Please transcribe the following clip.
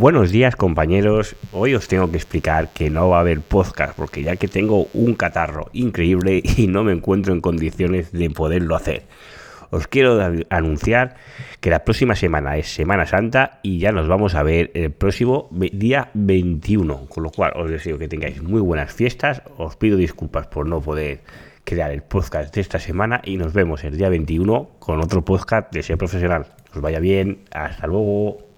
Buenos días compañeros, hoy os tengo que explicar que no va a haber podcast porque ya que tengo un catarro increíble y no me encuentro en condiciones de poderlo hacer. Os quiero anunciar que la próxima semana es Semana Santa y ya nos vamos a ver el próximo día 21, con lo cual os deseo que tengáis muy buenas fiestas, os pido disculpas por no poder crear el podcast de esta semana y nos vemos el día 21 con otro podcast de ser profesional. os vaya bien, hasta luego.